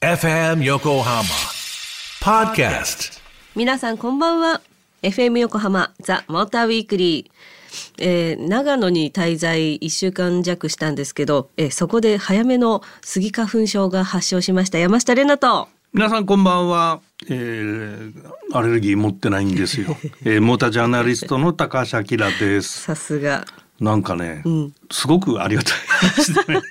FM Yokohama Podcast. 皆さんこんばんは。FM 横浜ザ・モーターウィークリーえー長野に滞在1週間弱したんですけど、えーそこで早めのスギ花粉症が発症しました。山下玲奈と。皆さんこんばんは、えー、アレルギー持ってないんですよ、えー、モータージャーナリストの高橋明です。さすがなんかね、ん。すごくありがたいね。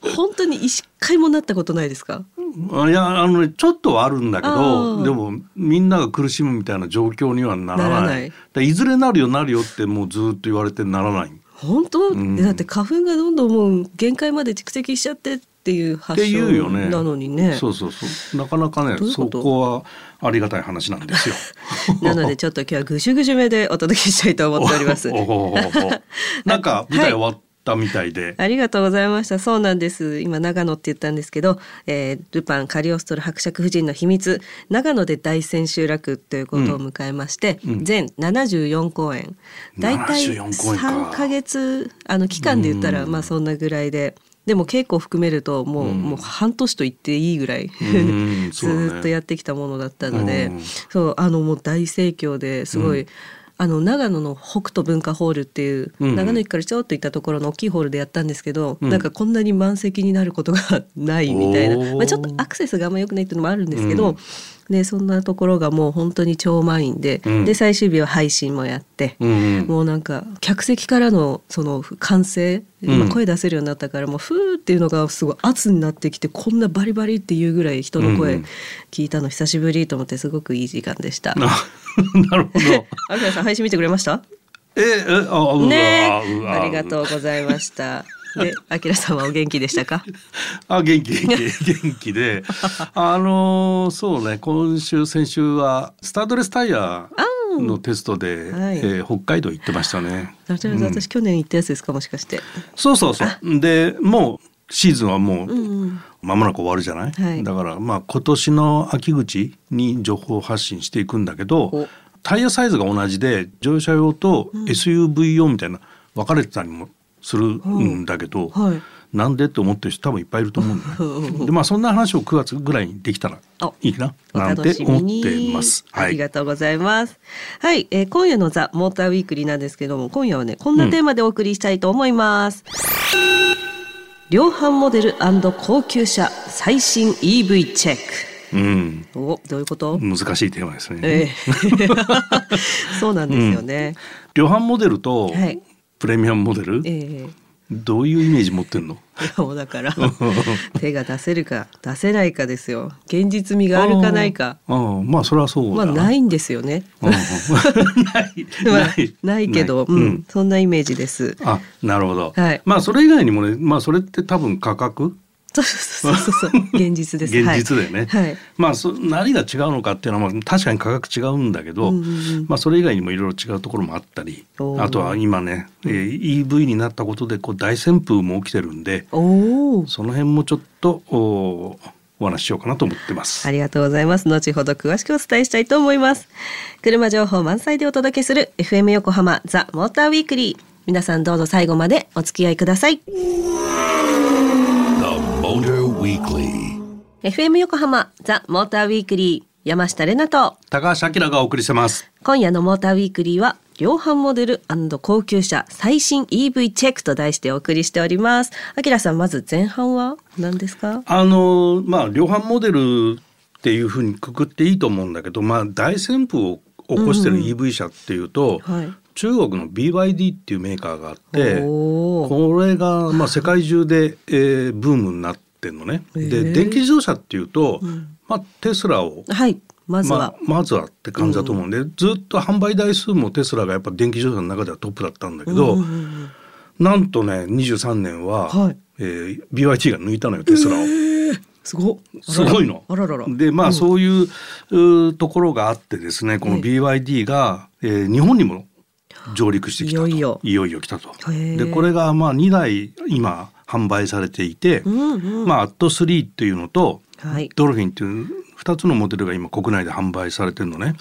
本当に一回もなったことないですか？いやあのねちょっとはあるんだけあどー。でもみんなが苦しむみたいな状況にはならない。い。ずれなるよなるよってもうずっと言われてならない。っ本当、ん。だって花粉がどんどんもう限界まで蓄積しちゃってっていうて発言うよね。症なのにね。そうそうそう。なかなかねそこはありがたい話なんですよ。なのでちょっと今日はぐしゅぐしゅめでお届けしたいと思っております。なんか舞台終わったみたいで、ありがとうございました。そうなんです。今長野って言ったんですけど、えールパンカリオストロ伯爵夫人の秘密。長野で大千秋楽ということを迎えまして、全74公演、だいたい74公演か。3ヶ月あの期間で言ったらまあそんなぐらいで。でも稽古を含めるともう,、もう半年と言っていいぐらい、ん ずっとやってきたものだったので、うん。そうあのもう大盛況ですごい、あの長野の北斗文化ホールっていう、うん。長野駅からちょっと行ったところの大きいホールでやったんですけど、うん。なんかこんなに満席になることが ないみたいな、まあ、ちょっとアクセスがあんま良くないっていうのもあるんですけど、うんでそんなところがもう本当に超満員で、うん。で最終日は配信もやって、うんうん。もうなんか客席からのその歓声、う声出せるようになったからもうフーっていうのがすごい圧になってきてこんなバリバリっていうぐらい人の声聞いたの久しぶりと思ってすごくいい時間でした。な なるほど。あきらさん配信見てくれました？え、え、あ、ね。ありがとうございました。で、あきらさんはお元気でしたか？あ、元気、元気、元気で。あのーそうね、今週、先週は、スタッドレスタイヤのテストで、はいえー北海道行ってましたね。私、私去年行ったやつですか、もしかして。そうそうそう。で、もう、シーズンはもう、うん間もなく終わるじゃない、はいだからまあ今年の秋口に情報発信していくんだけどおタイヤサイズが同じで乗用車用と SUV 用みたいな分かれてたりもするんだけど、はい。なんでって思ってる人多分いっぱいいると思うんだよね。でまあそんな話を9月ぐらいにできたらあいいなおなんて思っにてます。ありがとうございます。はい、えー今夜のザ・モーターウィークリーなんですけども、今夜はね、こんなテーマでお送りしたいと思います。量販モデル高級車最新 EV チェッうん、ク。お、どういうこと、難しいテーマですね。ええ そうなんですよね。量販モデルとはいプレミアムモデル、ええ。どういうイメージ持ってんの？いやもうだから手が出せるか出せないかですよ。現実味があるかないか。ああまあそれはそうだ。まあないんですよね、うんない まあないない。けどうん、そんなイメージです。あなるほど、はい。まあそれ以外にもねまあそれって多分価格？そうそうそうそう現実です。現実だよね、はい、はい。まあそ何が違うのかっていうのはまあ確かに価格違うんだけど、うんうんうん。まあそれ以外にもいろいろ違うところもあったりあとは今ね、えー EV になったことでこう大旋風も起きてるんでその辺もちょっとおお話ししようかなと思ってます。ありがとうございます。後ほど詳しくお伝えしたいと思います。車情報満載でお届けする FM 横浜ザ・モーターウィークリー皆さんどうぞ最後までお付き合いください. FM 横浜ザ・モーターウィークリー山下れなと高橋明がお送りしてます。今夜のモーターウィークリーは量販モデル高級車最新 EV チェックと題してお送りしております。あきらさんまず前半は何ですか？あのまあ量販モデルっていうふうにくくっていいと思うんだけど、まあ大旋風を起こしてる EV 車っていうと、はい。中国の BYD っていうメーカーがあってこれがまあ世界中で、えーブームになってんのね。へでー電気自動車っていうと、まあ、テスラをはい。まずは、まあ、まずはって感じだと思うんで、ずっと販売台数もテスラがやっぱ電気自動車の中ではトップだったんだけど、うんうんうんなんとね23年は、はい。えー BYD が抜いたのよテスラを。すごっ。すごいの。あらら。ら。でまあ、そういうところがあってですねこの BYD が、えー日本にも上陸してきたと。いよいよ。来たと。でこれがまあ2台今販売されていて、うんうん。まあアット3っていうのとはい。ドルフィンっていう2つのモデルが今国内で販売されてるのね。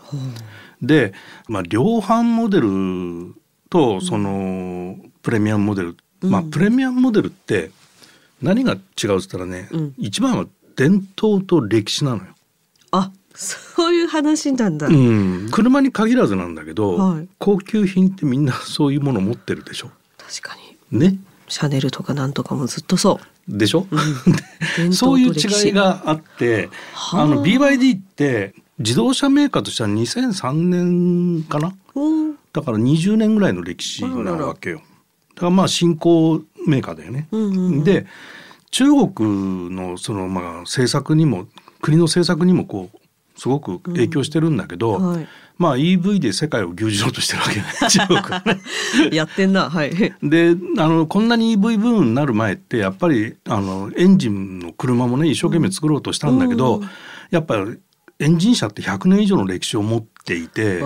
で、まあ、量販モデルとそのプレミアムモデル、まあプレミアムモデルって何が違うっつったらね、うん一番は伝統と歴史なのよ。あそういう話なんだ、うん、車に限らずなんだけど、はい高級品ってみんなそういうもの持ってるでしょ。確かにね。シャネルとかなんとかもずっとそう。でしょ、伝 そういう違いがあってはあ。あの BYD って自動車メーカーとしては2003年かな？うんだから20年ぐらいの歴史なわけよ。だからまあ新興メーカーだよね。うんうんうん。で中国のそのまあ政策にも国の政策にもこうすごく影響してるんだけど、はいまあ EV で世界を牛耳ろうとしてるわけね。中国はね。やってんな。はい。であのこんなに EV ブームになる前ってやっぱりあのエンジンの車もね一生懸命作ろうとしたんだけど、うん。やっぱりエンジン車って100年以上の歴史を持っていて。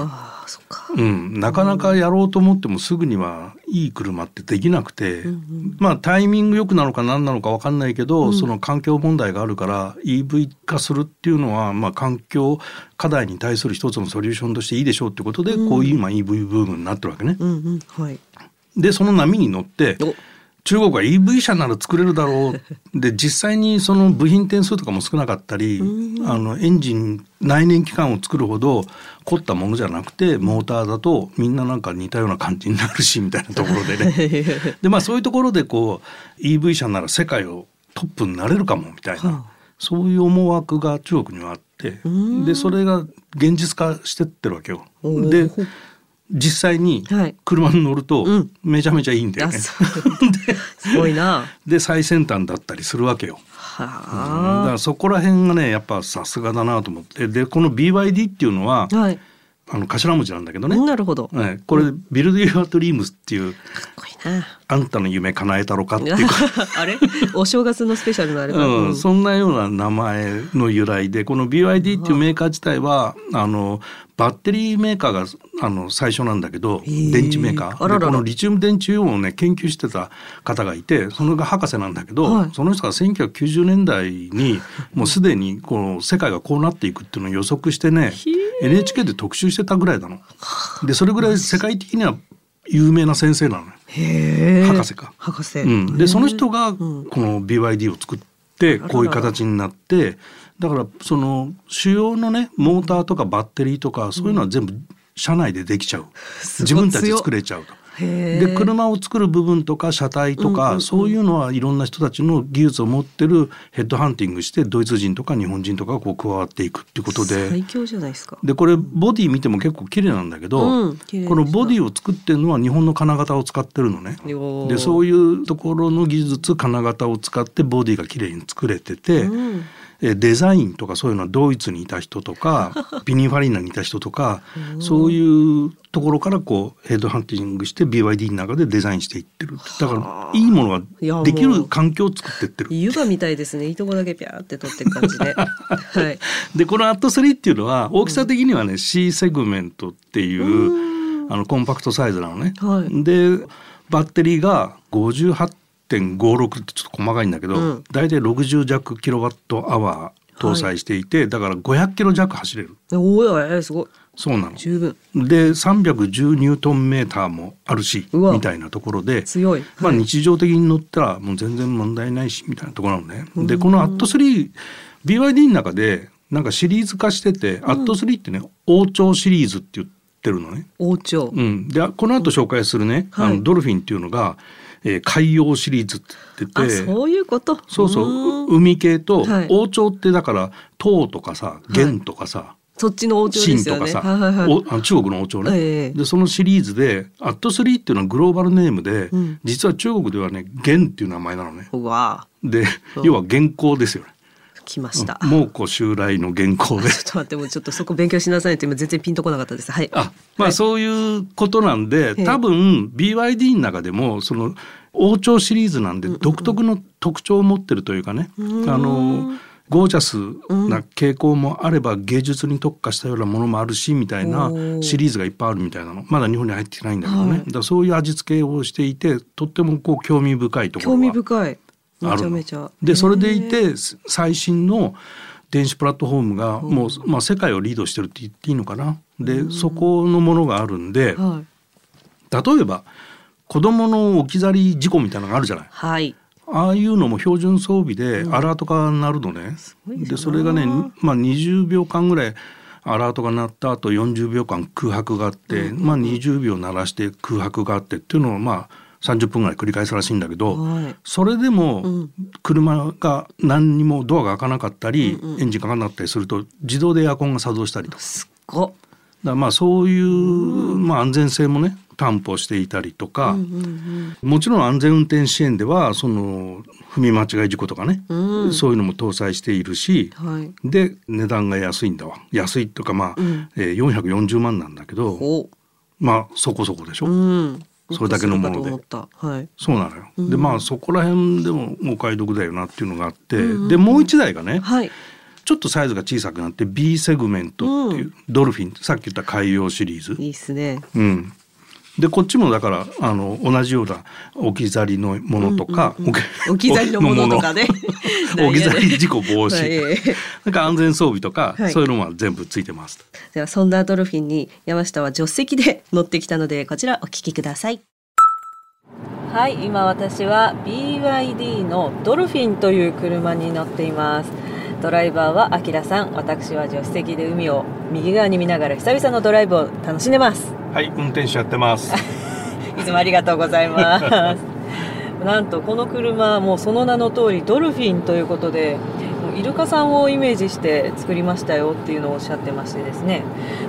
うん、なかなかやろうと思ってもすぐにはいい車ってできなくて、んまあタイミングよくなのか何なのか分かんないけど、その環境問題があるから EV 化するっていうのは、まあ、環境課題に対する一つのソリューションとしていいでしょうってことで、こういう今 EV ブームになってるわけね。うんうんはい。でその波に乗ってお中国は EV 車なら作れるだろう。で 実際にその部品点数とかも少なかったりあのエンジン内燃機関を作るほど凝ったものじゃなくてモーターだとみんななんか似たような感じになるしみたいなところでね。でまあそういうところでこう EV 車なら世界をトップになれるかもみたいな、はあ。そういう思惑が中国にはあってん。でそれが現実化してってるわけよ。で実際にはい。車に乗るとうん。めちゃめちゃいいんだよね。すごいな。で最先端だったりするわけよ。だかはらそこら辺がねやっぱさすがだなと思って。でこの BYD っていうのはあはいあの頭文字なんだけどね、なるほど。かっはい、これ「Build Your Dreams」っていうこいいな「あんたの夢叶えたろか」っていう あれ？お正月のスペシャルのあれば、うん。うん。そんなような名前の由来でこの BYD っていうメーカー自体はあのバッテリーメーカーがあの最初なんだけど電池メーカー。あららこのリチウム電池イオンをね研究してた方がいてそれが博士なんだけど、はい。その人が1990年代にもうすでにこの世界がこうなっていくっていうのを予測してね NHK で特集してたぐらいなの。でそれぐらい世界的には有名な先生なのよ。博士か。博士、うん、でその人がん。この BYD を作ってこういう形になってだからその主要のねモーターとかバッテリーとかそういうのは全部車内でできちゃう、自分たちで作れちゃうと。で車を作る部分とか車体とか、そういうのはいろんな人たちの技術を持ってるヘッドハンティングしてドイツ人とか日本人とかがこう加わっていくっていうことで。最強じゃないですか。でこれボディ見ても結構綺麗なんだけど、うんこのボディを作ってるのは日本の金型を使ってるのね。でそういうところの技術金型を使ってボディが綺麗に作れてて、うん。えデザインとかそういうのはドイツにいた人とか ピニファリーナにいた人とかそういうところからこうヘッドハンティングして BYD の中でデザインしていってる。だからいいものができる環境を作ってってる。湯葉みたいですね。いいとこだけピャーって取ってる感じで。はい。でこのアット3っていうのは大きさ的にはね、C セグメントっていうあのコンパクトサイズなのね。はい。でバッテリーが58.56ってちょっと細かいんだけど、うん。大体60弱キロワットアワー搭載していて、だから500キロ弱走れる。おおえすごい。そうなの。十分。で310ニュートンメーターもあるしみたいなところで強い。まあ、はい。日常的に乗ったらもう全然問題ないしみたいなところなのね。でこのアット 3BYD の中でなんかシリーズ化してて、アット3ってね王朝シリーズって言ってるのね。王朝。うん、でこの後紹介するね、はい。あのドルフィンっていうのが、えー海洋シリーズって言あって。てそういうこと？そうそう。海系と、はい。王朝ってだから唐とかさ元とかさ、そっちの王朝ですよね。秦とかさ、はいはいはい。おあの中国の王朝ね、ええ。でそのシリーズで「アット3っていうのはグローバルネームで、うん。実は中国ではね「元」っていう名前なのね。でうん要は原稿ですよね。来ました。蒙古襲来の原稿で。ちょ。っと待ってもうちょっとそこ勉強しなさいって今全然ピンとこなかったです。はい。あまあそういうことなんで、ええ。多分 BYD の中でもその王朝シリーズなんで独特の特徴を持ってるというかね、ん。あのゴージャスな傾向もあれば芸術に特化したようなものもあるしみたいなシリーズがいっぱいあるみたいなの。まだ日本に入ってないんだけどね、はい。だそういう味付けをしていてとってもこう興味深いところ興味は深いあるの。ゃめちゃ。でそれでいて最新の電子プラットフォームがもう、まあ、世界をリードしてるって言っていいのかな。でそこのものがあるんではい。例えば子供の置き去り事故みたいなのがあるじゃない。はい。ああいうのも標準装備でアラートが鳴るのね。ごいでそれがね、まあ、20秒間ぐらいアラートが鳴った後40秒間空白があって、まあ、20秒鳴らして空白があってっていうのをまあ30分ぐらい繰り返すらしいんだけど、はい。それでも車が何にもドアが開かなかったり、エンジンかかんなかったりすると自動でエアコンが作動したりと。すっごだまあそういう、まあ、安全性もね担保していたりとか、もちろん安全運転支援ではその踏み間違い事故とかね、そういうのも搭載しているし、はい。で値段が安いんだわ。安いとかまあ、えー440万なんだけどおまあそこそこでしょ、うんそれだけのもので。はい。そうなのよ、でまあそこら辺でもお買い得だよなっていうのがあって、でもう一台がね、はい。ちょっとサイズが小さくなって B セグメントっていう、ドルフィンさっき言った海洋シリーズ。いいっすね。うん、でこっちもだからあの同じような置き去りのものとか、置き去りのものとかね。置き去り事故防止、はい。なんか安全装備とか、はい。そういうのは全部ついてます。ではそんなドルフィンに山下は助手席で乗ってきたのでこちらお聞きください。はい今私は BYD のドルフィンという車に乗っています。ドライバーはアキラさん私は助手席で海を右側に見ながら久々のドライブを楽しんでますはい、運転手やってます。いつもありがとうございます。なんとこの車もうその名の通りドルフィンということでもうイルカさんをイメージして作りましたよっていうのをおっしゃってましてですね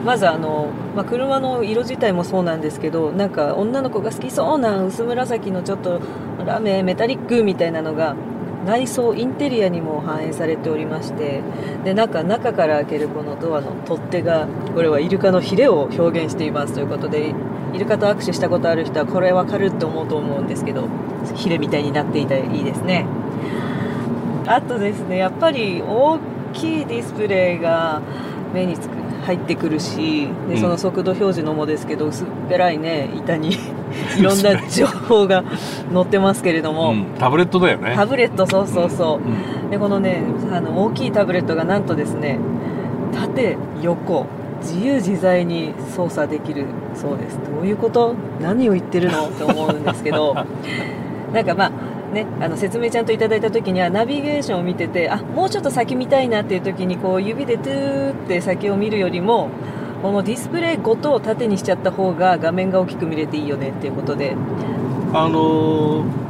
まずあの、まあ、車の色自体もそうなんですけどなんか女の子が好きそうな薄紫のちょっとラメメタリックみたいなのが内装インテリアにも反映されておりましてで中中から開けるこのドアの取っ手がこれはイルカのヒレを表現していますということでイルカと握手したことある人はこれわかるって思うと思うんですけどヒレみたいになっていたらいいですね。あとですねやっぱり大きいディスプレイが目につく入ってくるしでうん。その速度表示のもですけど薄っぺらいね板に いろんな情報が載ってますけれども、うん、タブレットだよね。タブレットそうそうそう、うん。でこのねあの大きいタブレットがなんとですね縦横自由自在に操作できるそうです。どういうこと？何を言ってるの？って思うんですけど。なんかまあね、あの説明ちゃんといただいた時にはナビゲーションを見ててあもうちょっと先見たいなっていう時にこう指でトゥーって先を見るよりもこのディスプレイごと縦にしちゃった方が画面が大きく見れていいよねっていうことで。あのー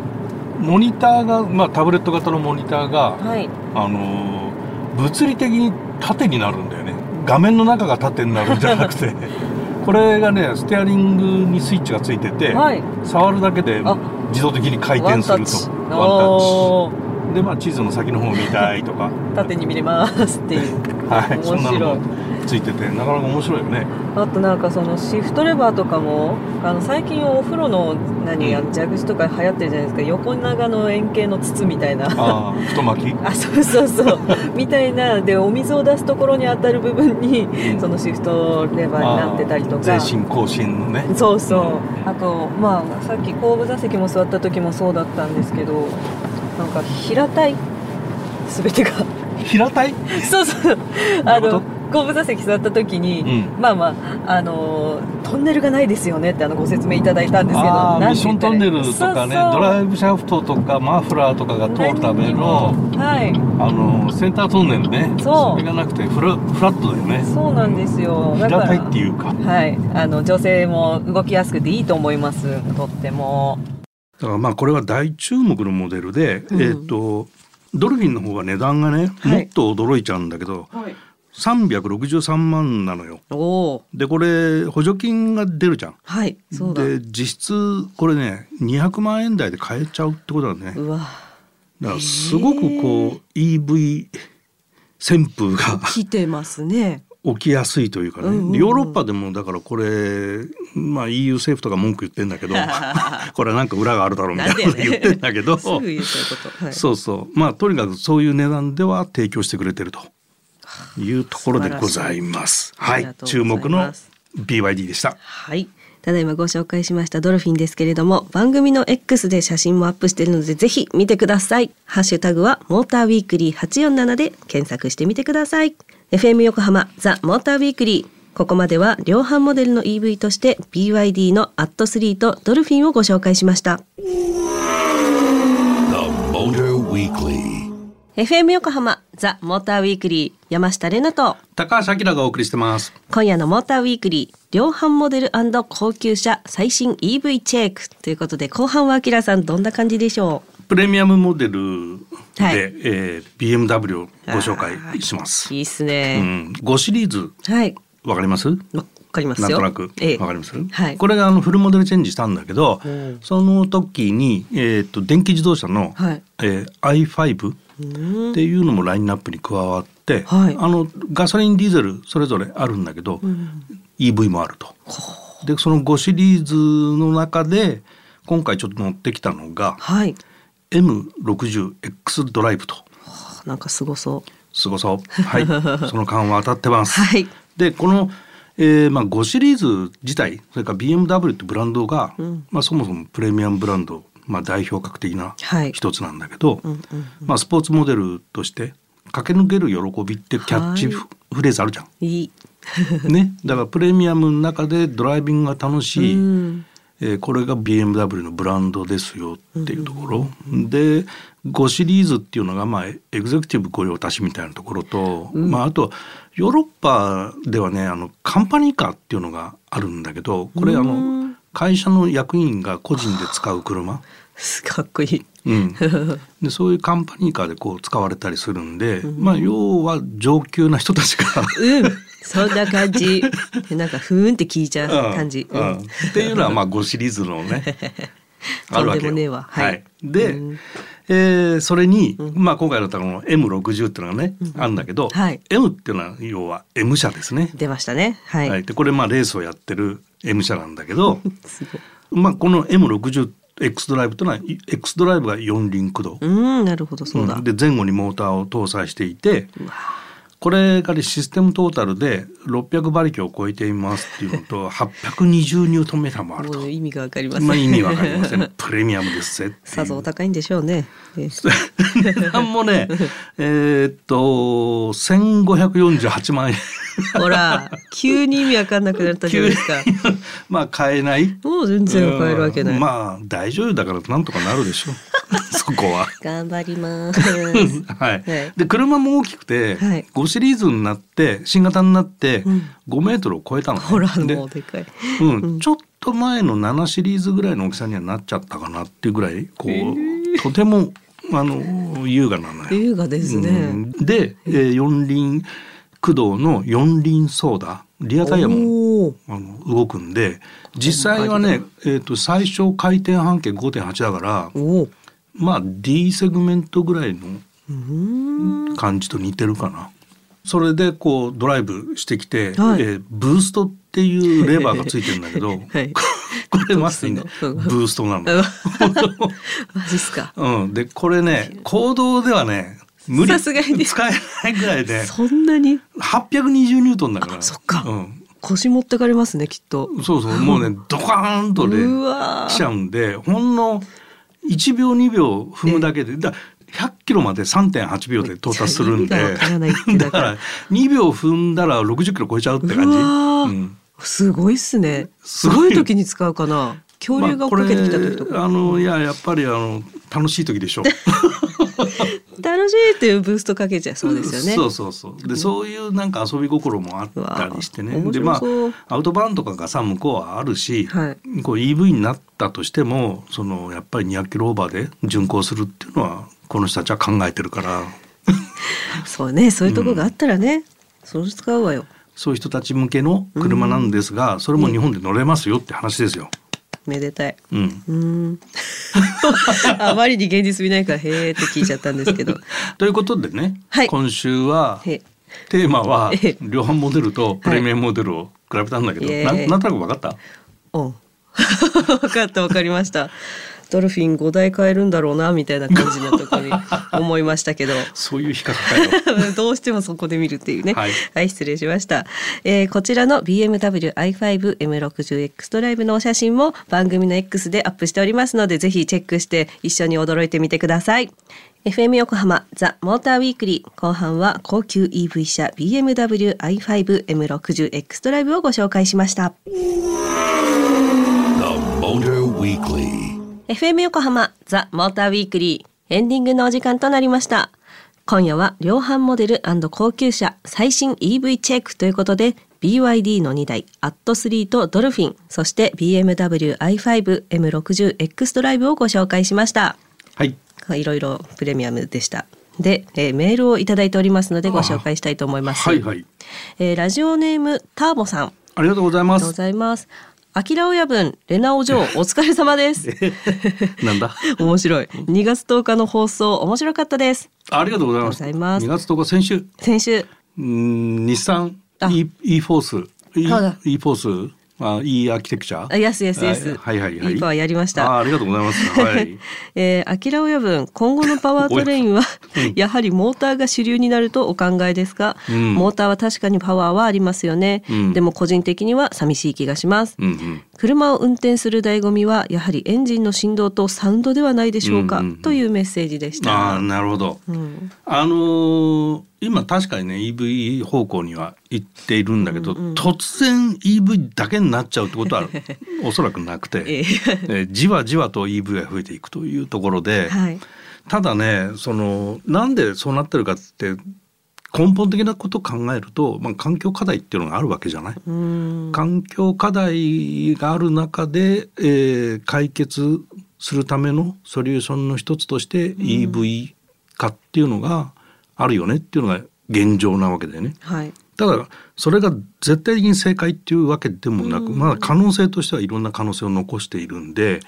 モニターが、まあ、タブレット型のモニターが、はい。あのー物理的に縦になるんだよね。画面の中が縦になるんじゃなくて。これがねステアリングにスイッチがついてて、はい。触るだけであ自動的に回転するとワンタッチ。でまあ地図の先の方を見たいとか。縦に見れますっていう。はいそんな面白い。のもついててなかなか面白いよね。あとなんかそのシフトレバーとかもあの最近お風呂の何あの蛇口とか流行ってるじゃないですか。横長の円形の筒みたいな。ああ太巻き？あそうそうそう。みたいな。でお水を出すところに当たる部分にうん。そのシフトレバーになってたりとか。前進後進のね。そうそう。あとまあさっき後部座席も座った時もそうだったんですけどなんか平たい。全てが。平たい？そうそう。あの後部座席座った時に、うん。まあまああのトンネルがないですよねってあのご説明いただいたんですけどミッショントンネルとかねそうそう。ドライブシャフトとかマフラーとかが通るためのはい。あのセンタートンネルね。そう。れがなくてフラフラットだよね。そうなんですよ。平たいっていうか。はい。あの女性も動きやすくていいと思います。とっても。だからまあこれは大注目のモデルで、うん。えっ、とドルフィンの方が値段がね、はい。もっと驚いちゃうんだけどはい363万なのよ。でこれ補助金が出るじゃん。はいそうだ。で実質これね200万円台で買えちゃうってことだね。うわ。だからすごくこう EV 旋風が来てますね。起きやすいというかね、うんうんうん。ヨーロッパでもだからこれ、まあ、EU 政府とか文句言ってんだけど これはなんか裏があるだろうみたいなこと言ってんだけど。そうそう。まあとにかくそういう値段では提供してくれてるというところでございます。いはい注目の BYD でした。はい。ただいまご紹介しましたドルフィンですけれども、番組の X で写真もアップしているので、ぜひ見てください。ハッシュタグは、モーターウィークリー847で検索してみてください。FM 横浜、ザ・モーターウィークリー。ここまでは、量販モデルの EV として、BYD のアット3とドルフィンをご紹介しました。The Weekly. FM 横浜ザ・モーターウィークリー山下れなと。高橋明がお送りしてます。今夜のモーターウィークリー量販モデル高級車最新 EV チェック。ということで後半は明さんどんな感じでしょプレミアムモデルで、はい。えー BMW をご紹介します。う。いいっすうね、ん、5シリーズ。はい。わかります？わかりますよ。なんとなく。ええ。わかります、はい。これがあのフルモデルチェンジしたんだけど、ん。その時に、えー、と電気自動車の、はい。えー i5 っていうのもラインナップに加わって、はいあのガソリンディーゼルそれぞれあるんだけど、EV もあると。でその5シリーズの中で今回ちょっと乗ってきたのがはい M60X ドライブと。なんかすごそうすごそう。はい。その感は当たってます。はいで、この、えーまあ、5シリーズ自体、それから BMW ってブランドが、まあ、そもそもプレミアムブランド、まあ、代表格的なはい。一つなんだけど、まあ、スポーツモデルとして駆け抜ける喜びってキャッチフレーズあるじゃん。いい。ね、だからプレミアムの中でドライビングが楽しい、うん。えーこれが BMW のブランドですよっていうところ、で5シリーズっていうのが、まあ、エグゼクティブ御用達みたいなところと、まあ、あとヨーロッパではねあのカンパニーカーっていうのがあるんだけどこれあの会社の役員が個人で使う車？かっこいい。うん、でそういうカンパニーカーでこう使われたりするんで、まあ要は上級な人たちがうん。そんな感じ。で なんかふーんって聞いちゃう感じ、うんうん。っていうのはまあ5シリーズのねあるわけよ。とんでもねえわ。はい。で、えーそれに、まあ今回のこの M60 っていうのがね、あるんだけど、はい。M っていうのは要は M 社ですね。出ましたね。はい、はい、でこれまあレースをやってる M 社なんだけど まあこの M60X ドライブというのは X ドライブが四輪駆動、うんなるほどそうだ、うんで前後にモーターを搭載していてこれがねシステムトータルで600馬力を超えていますっていうのと 820ニュートンメーターもあると。意味がわかりません、まあ意味わかりません。プレミアムですぜ。さぞお高いんでしょうね。え値段もね、えーっと1548万円。ほら、急に意味わかんなくなったじゃないですか。まあ買えない？もう全然買えるわけない。うんまあ大女優だからなんとかなるでしょう。そこは。頑張ります。はい、はいで車も大きくて、はい5シリーズになって新型になってうん5メートルを超えたのね、ほら、でもうでかい。うんちょっと前の7シリーズぐらいの大きさにはなっちゃったかなっていうぐらいこう、とてもあの優雅なのよ。優雅ですうね。んで、えー四輪駆動の四輪ソーダリアタイヤもあの動くんで実際はね、えー、と最小回転半径5.8だからまあ D セグメントぐらいの。感じと似てるかな。それでこうドライブしてきて、はい。えーブーストっていう レバーがついてるんだけど、はい。これまさにの？ブーストなの。あマジっすか。うん、でこれね行動ではね無理。さすがに。使えないぐらいで。そんなに？820ニュートンだから。あそっか。うん、腰持ってかれますね、きっと。そうそうもうねドカーンとね来ちゃうんでほんの1秒2秒踏むだけでだ100キロまで3.8秒で到達するんで。だからら2秒踏んだら60キロ超えちゃうって感じ。うん。すごいっすね。すすごい時に使うかな。恐竜が追っかけてきた時とか。まああのいややっぱりあの楽しい時でしょ。楽しいっていうブーストかけちゃいそうですよね。そうそうそう。でそういうなんか遊び心もあったりしてね。でまあアウトバーンとかがさ向こうはあるし、はいこう EV になったとしてもそのやっぱり200キロオーバーで巡航するっていうのはこの人たちは考えてるから。そうね、そういうとこがあったらね、それ使うわよ。そういう人たち向けの車なんですが、それも日本で乗れますよって話ですよ。めでたい。うん。うーん。あまりに現実見ないから、へーって聞いちゃったんですけど。ということでね、はい今週はへテーマはええ量販モデルとプレミアムモデルを比べたんだけど、イエーイなんなんとなく分かった？うん。分かった分かりました。ドルフィン5台買えるんだろうなみたいな感じのところに 思いましたけど。そういう比較かよ。どうしてもそこで見るっていうね。ははいい、失礼しました。えーこちらの BMW i5 M60X ドライブのお写真も番組の X でアップしておりますので、ぜひチェックして一緒に驚いてみてください。FM 横浜ザ・モーターウィークリー後半は高級 EV 車 BMW i5 M60X ドライブをご紹介しました。FM 横浜ザ・モーターウィークリーエンディングのお時間となりました。今夜は量販モデル高級車最新 EV チェックということで BYD の2台アット3とドルフィンそして BMW i5 M60X ドライブをご紹介しました。はい。いろいろプレミアムでした。で、えーメールをいただいておりますのでご紹介したいと思います。はいはい。えーラジオネームターボさん。あありがとうございます。ざいます。アキラ親分、レナお嬢、お疲れ様です。なんだ？面白い。2月10日の放送、面白かったです。ありがとうございます。ありがとうございます2月10日先週、先週、うーん日産あ E E フォース、E E フォース、あ E アーキテクチャ？あ、yes, yes, yes。はいはいはい。いいパワーやりました。あありがとうございます。はい。えー、アキラ親分今後のパワートレインは やはりモーターが主流になるとお考えですが、うんモーターは確かにパワーはありますよね、うんでも個人的には寂しい気がします、うんうん。車を運転する醍醐味はやはりエンジンの振動とサウンドではないでしょうか、うんうんうんというメッセージでしたああなるほど。うんあのー今確かにね EV 方向には行っているんだけど、突然 EV だけになっちゃうってことは おそらくなくて、ええ。え ーじわじわと EV が増えていくというところで、はい。ただねそのなんでそうなってるかって根本的なことを考えると、まあ、環境課題っていうのがあるわけじゃない。うん。環境課題がある中で、えー解決するためのソリューションの一つとして EV 化っていうのがあるよねっていうのが現状なわけだよね。はい。ただそれが絶対的に正解っていうわけでもなく、まだ可能性としてはいろんな可能性を残しているんで、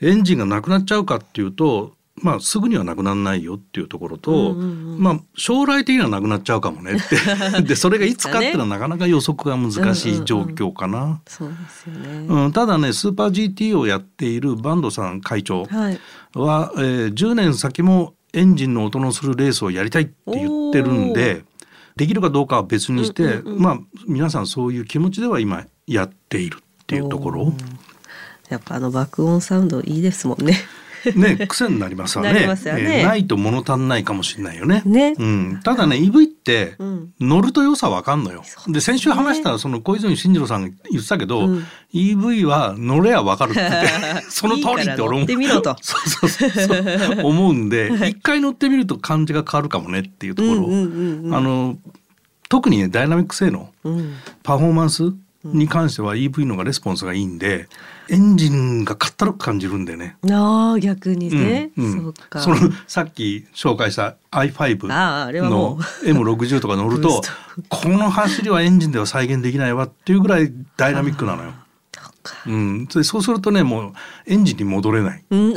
エンジンがなくなっちゃうかっていうと、まあ、すぐにはなくならないよっていうところと、まあ、将来的にはなくなっちゃうかもねって。でそれがいつかっていうのはなかなか予測が難しい状況かな。そうですよね、うん、ただねスーパー GT をやっているバンドさん会長はい。は、えー10年先もエンジンの音のするレースをやりたいって言ってるんでできるかどうかは別にして、まあ皆さんそういう気持ちでは今やっているっていうところ。やっぱあの爆音サウンドいいですもんね ね、癖になりますわね。ね。えーないと物足んないかもしれないよね。ね。うん、ただね、EV ってうん。乗ると良さわかんのよ。で、先週話したその小泉進次郎さんが言ってたけど、うん。EV は乗れやわかるって その通りって俺も そうそうそう思う。んで、一回乗ってみると。感じが変わるかもねっていうところ。うんう。んうんうんあの特にねダイナミック性能、うんパフォーマンスに関しては EV のがレスポンスがいいんで、エンジンがかったるく感じるんでね。ああ逆にね、うんうん。そうか。そのさっき紹介した i5 あああれはものう M60 とか乗るとこの走りはエンジンでは再現できないわっていうぐらいダイナミックなのよ。そうん、でそうするとねもうエンジンに戻れない。うん。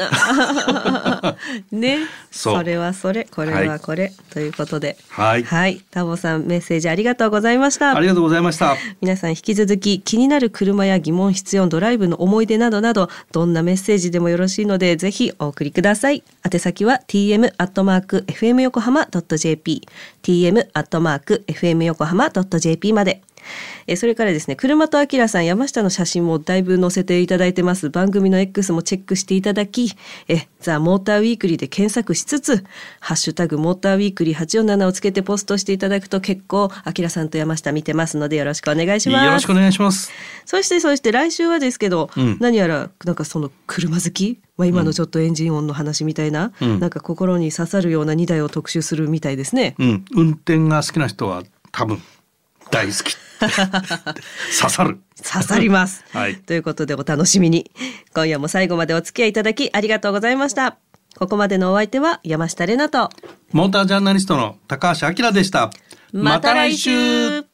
ね。そう。それはそれ。これはこれ、ということで。はい、はい。タボさんメッセージありがとうございました。ありがとうございました。皆さん引き続き気になる車や疑問必要ドライブの思い出などなどどんなメッセージでもよろしいのでぜひお送りください。宛先は tm アットマーク fm 横浜 .jp tm アットマーク fm 横浜 .jp まで。えそれからですね車とあきらさん山下の写真もだいぶ載せていただいてます番組の X もチェックしていただきえザ・モーターウィークリーで検索しつつハッシュタグモーターウィークリー847をつけてポストしていただくと結構あきらさんと山下見てますのでよろしくお願いしますよろしくお願いします。そしてそして来週はですけど、うん何やらなんかその車好き、まあ、今のちょっとエンジン音の話みたいな、うんなんか心に刺さるような2台を特集するみたいですね。うん、運転が好きな人は多分大好き。刺さる。刺さります、はい。ということでお楽しみに。今夜も最後までお付き合いいただきありがとうございました。ここまでのお相手は山下れなと。モータージャーナリストの高橋明でした。また来週